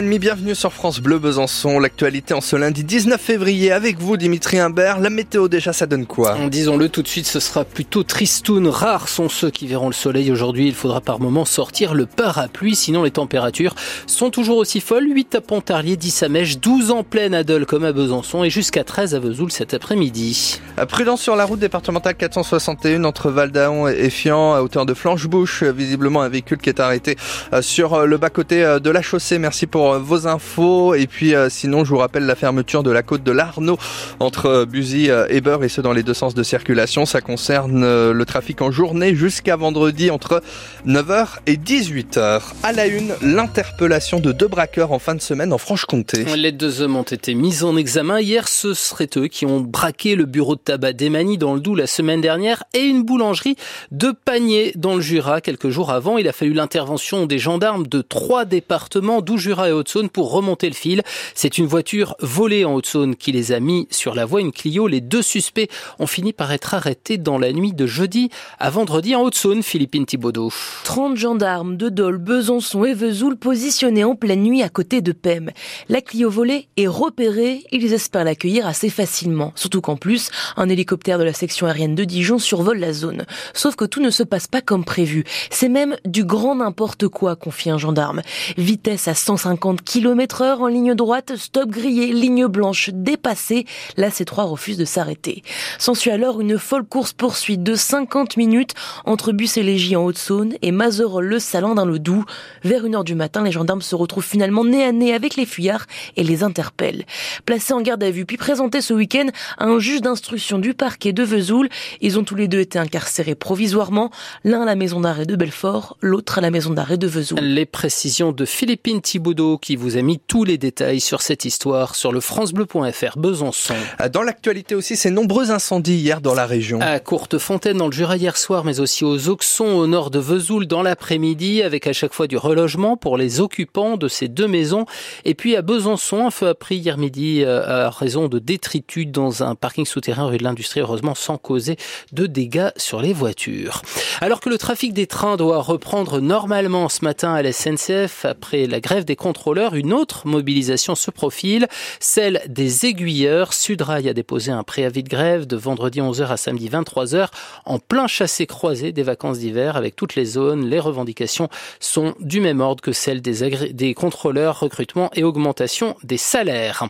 Bienvenue sur France Bleu Besançon, l'actualité en ce lundi 19 février avec vous Dimitri Imbert. La météo déjà ça donne quoi? Disons-le tout de suite, ce sera plutôt tristoun. Rares sont ceux qui verront le soleil aujourd'hui. Il faudra par moment sortir le parapluie, sinon les températures sont toujours aussi folles. 8 à Pontarlier, 10 à Mèche, 12 en pleine à Dole comme à Besançon et jusqu'à 13 à Vesoul cet après-midi. Prudence sur la route départementale 461 entre Valdaon et Fian à hauteur de Flanche-Bouche. Visiblement un véhicule qui est arrêté euh, sur le bas-côté de la chaussée. Merci pour vos infos. Et puis euh, sinon, je vous rappelle la fermeture de la côte de l'Arnaud entre euh, Buzy euh, et Beurre et ce dans les deux sens de circulation. Ça concerne le trafic en journée jusqu'à vendredi entre 9h et 18h. À la une, l'interpellation de deux braqueurs en fin de semaine en Franche-Comté. Les deux hommes ont été mis en examen. Hier, ce seraient eux qui ont braqué le bureau de tabac d'Emani dans le Doubs la semaine dernière et une boulangerie de Panier dans le Jura quelques jours avant. Il a fallu l'intervention des gendarmes de trois départements, Doubs, Jura et Haute-Saône pour remonter le fil. C'est une voiture volée en Haute-Saône qui les a mis sur la voie, une Clio. Les deux suspects ont fini par être arrêtés dans la nuit de jeudi à vendredi en Haute-Saône, Philippine Thibaudot. 30 gendarmes de Dole, Besançon et Vesoul positionnés en pleine nuit à côté de Pem. La Clio volée est repérée, ils espèrent l'accueillir assez facilement. Surtout qu'en plus, un hélicoptère de la section aérienne de Dijon survole la zone. Sauf que tout ne se passe pas comme prévu. C'est même du grand n'importe quoi, confie un gendarme. Vitesse à 150 km heure en ligne droite, stop grillé, ligne blanche dépassée. La C3 refuse de s'arrêter. S'ensuit alors une folle course-poursuite de 50 minutes entre Bus-et-Légy en Haute-Saône et Mazerolles-le-Salin dans le Doubs. Vers une heure du matin, les gendarmes se retrouvent finalement nez à nez avec les fuyards et les interpellent. Placés en garde à vue, puis présentés ce week-end à un juge d'instruction du parquet de Vesoul, ils ont tous les deux été incarcérés provisoirement, l'un à la maison d'arrêt de Belfort, l'autre à la maison d'arrêt de Vesoul. Les précisions de Philippine Thibaudot qui vous a mis tous les détails sur cette histoire sur le francebleu.fr Besançon. Ah, dans l'actualité aussi, ces nombreux incendies hier dans la région. À Courtefontaine dans le Jura hier soir, mais aussi aux Auxons au nord de Vesoul dans l'après-midi, avec à chaque fois du relogement pour les occupants de ces deux maisons. Et puis à Besançon, un feu a pris hier midi euh, à raison de détritus dans un parking souterrain rue de l'Industrie, heureusement sans causer de dégâts sur les voitures. Alors que le trafic des trains doit reprendre normalement ce matin à la SNCF après la grève des contrôles une autre mobilisation se profile, celle des aiguilleurs. Sudrail a déposé un préavis de grève de vendredi 11h à samedi 23h en plein chassé croisé des vacances d'hiver avec toutes les zones. Les revendications sont du même ordre que celles des, des contrôleurs, recrutement et augmentation des salaires.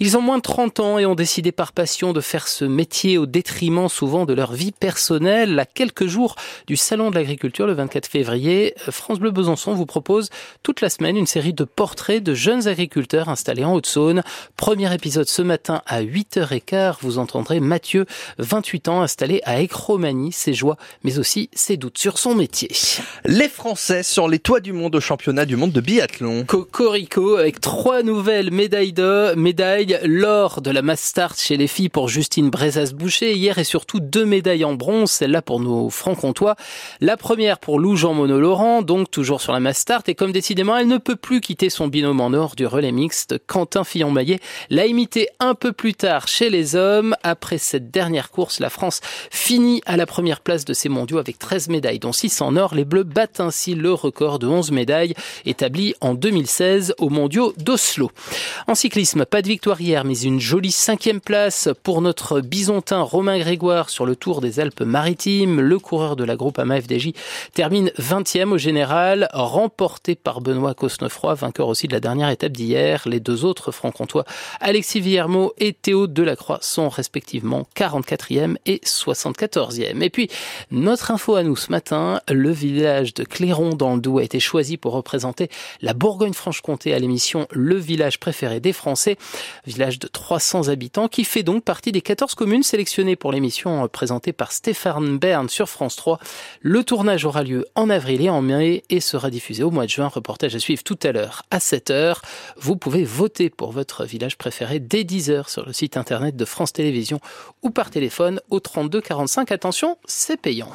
Ils ont moins de 30 ans et ont décidé par passion de faire ce métier au détriment souvent de leur vie personnelle. À quelques jours du Salon de l'agriculture le 24 février, France Bleu Besançon vous propose toute la semaine une série de portraits de jeunes agriculteurs installés en Haute-Saône. Premier épisode ce matin à 8h15. Vous entendrez Mathieu, 28 ans, installé à Écromanie, ses joies, mais aussi ses doutes sur son métier. Les Français sur les toits du monde au championnat du monde de biathlon. Cocorico avec trois nouvelles médailles de médailles l'or de la Mass Start chez les filles pour Justine Brezas-Boucher hier et surtout deux médailles en bronze, celle-là pour nos francs-comtois. La première pour Lou Jean Monod Laurent, donc toujours sur la Mass Start et comme décidément elle ne peut plus quitter son binôme en or du relais mixte, Quentin Fillon-Maillet, l'a imité un peu plus tard chez les hommes. Après cette dernière course, la France finit à la première place de ces mondiaux avec 13 médailles, dont 6 en or. Les Bleus battent ainsi le record de 11 médailles établi en 2016 aux mondiaux d'Oslo. En cyclisme, pas de victoire hier, mais une jolie cinquième place pour notre bisontin Romain Grégoire sur le Tour des Alpes-Maritimes. Le coureur de la groupe AMA-FDJ termine 20e au général, remporté par Benoît Cosnefroy, vainqueur aussi de la dernière étape d'hier. Les deux autres francs-comtois, Alexis Villermo et Théo Delacroix, sont respectivement 44e et 74e. Et puis, notre info à nous ce matin, le village de Clairon dans le Doubs a été choisi pour représenter la Bourgogne-Franche-Comté à l'émission Le village préféré des Français. Village de 300 habitants qui fait donc partie des 14 communes sélectionnées pour l'émission présentée par Stéphane Bern sur France 3. Le tournage aura lieu en avril et en mai et sera diffusé au mois de juin. Reportage à suivre tout à l'heure à 7h. Vous pouvez voter pour votre village préféré dès 10h sur le site internet de France Télévisions ou par téléphone au 32 45. Attention, c'est payant.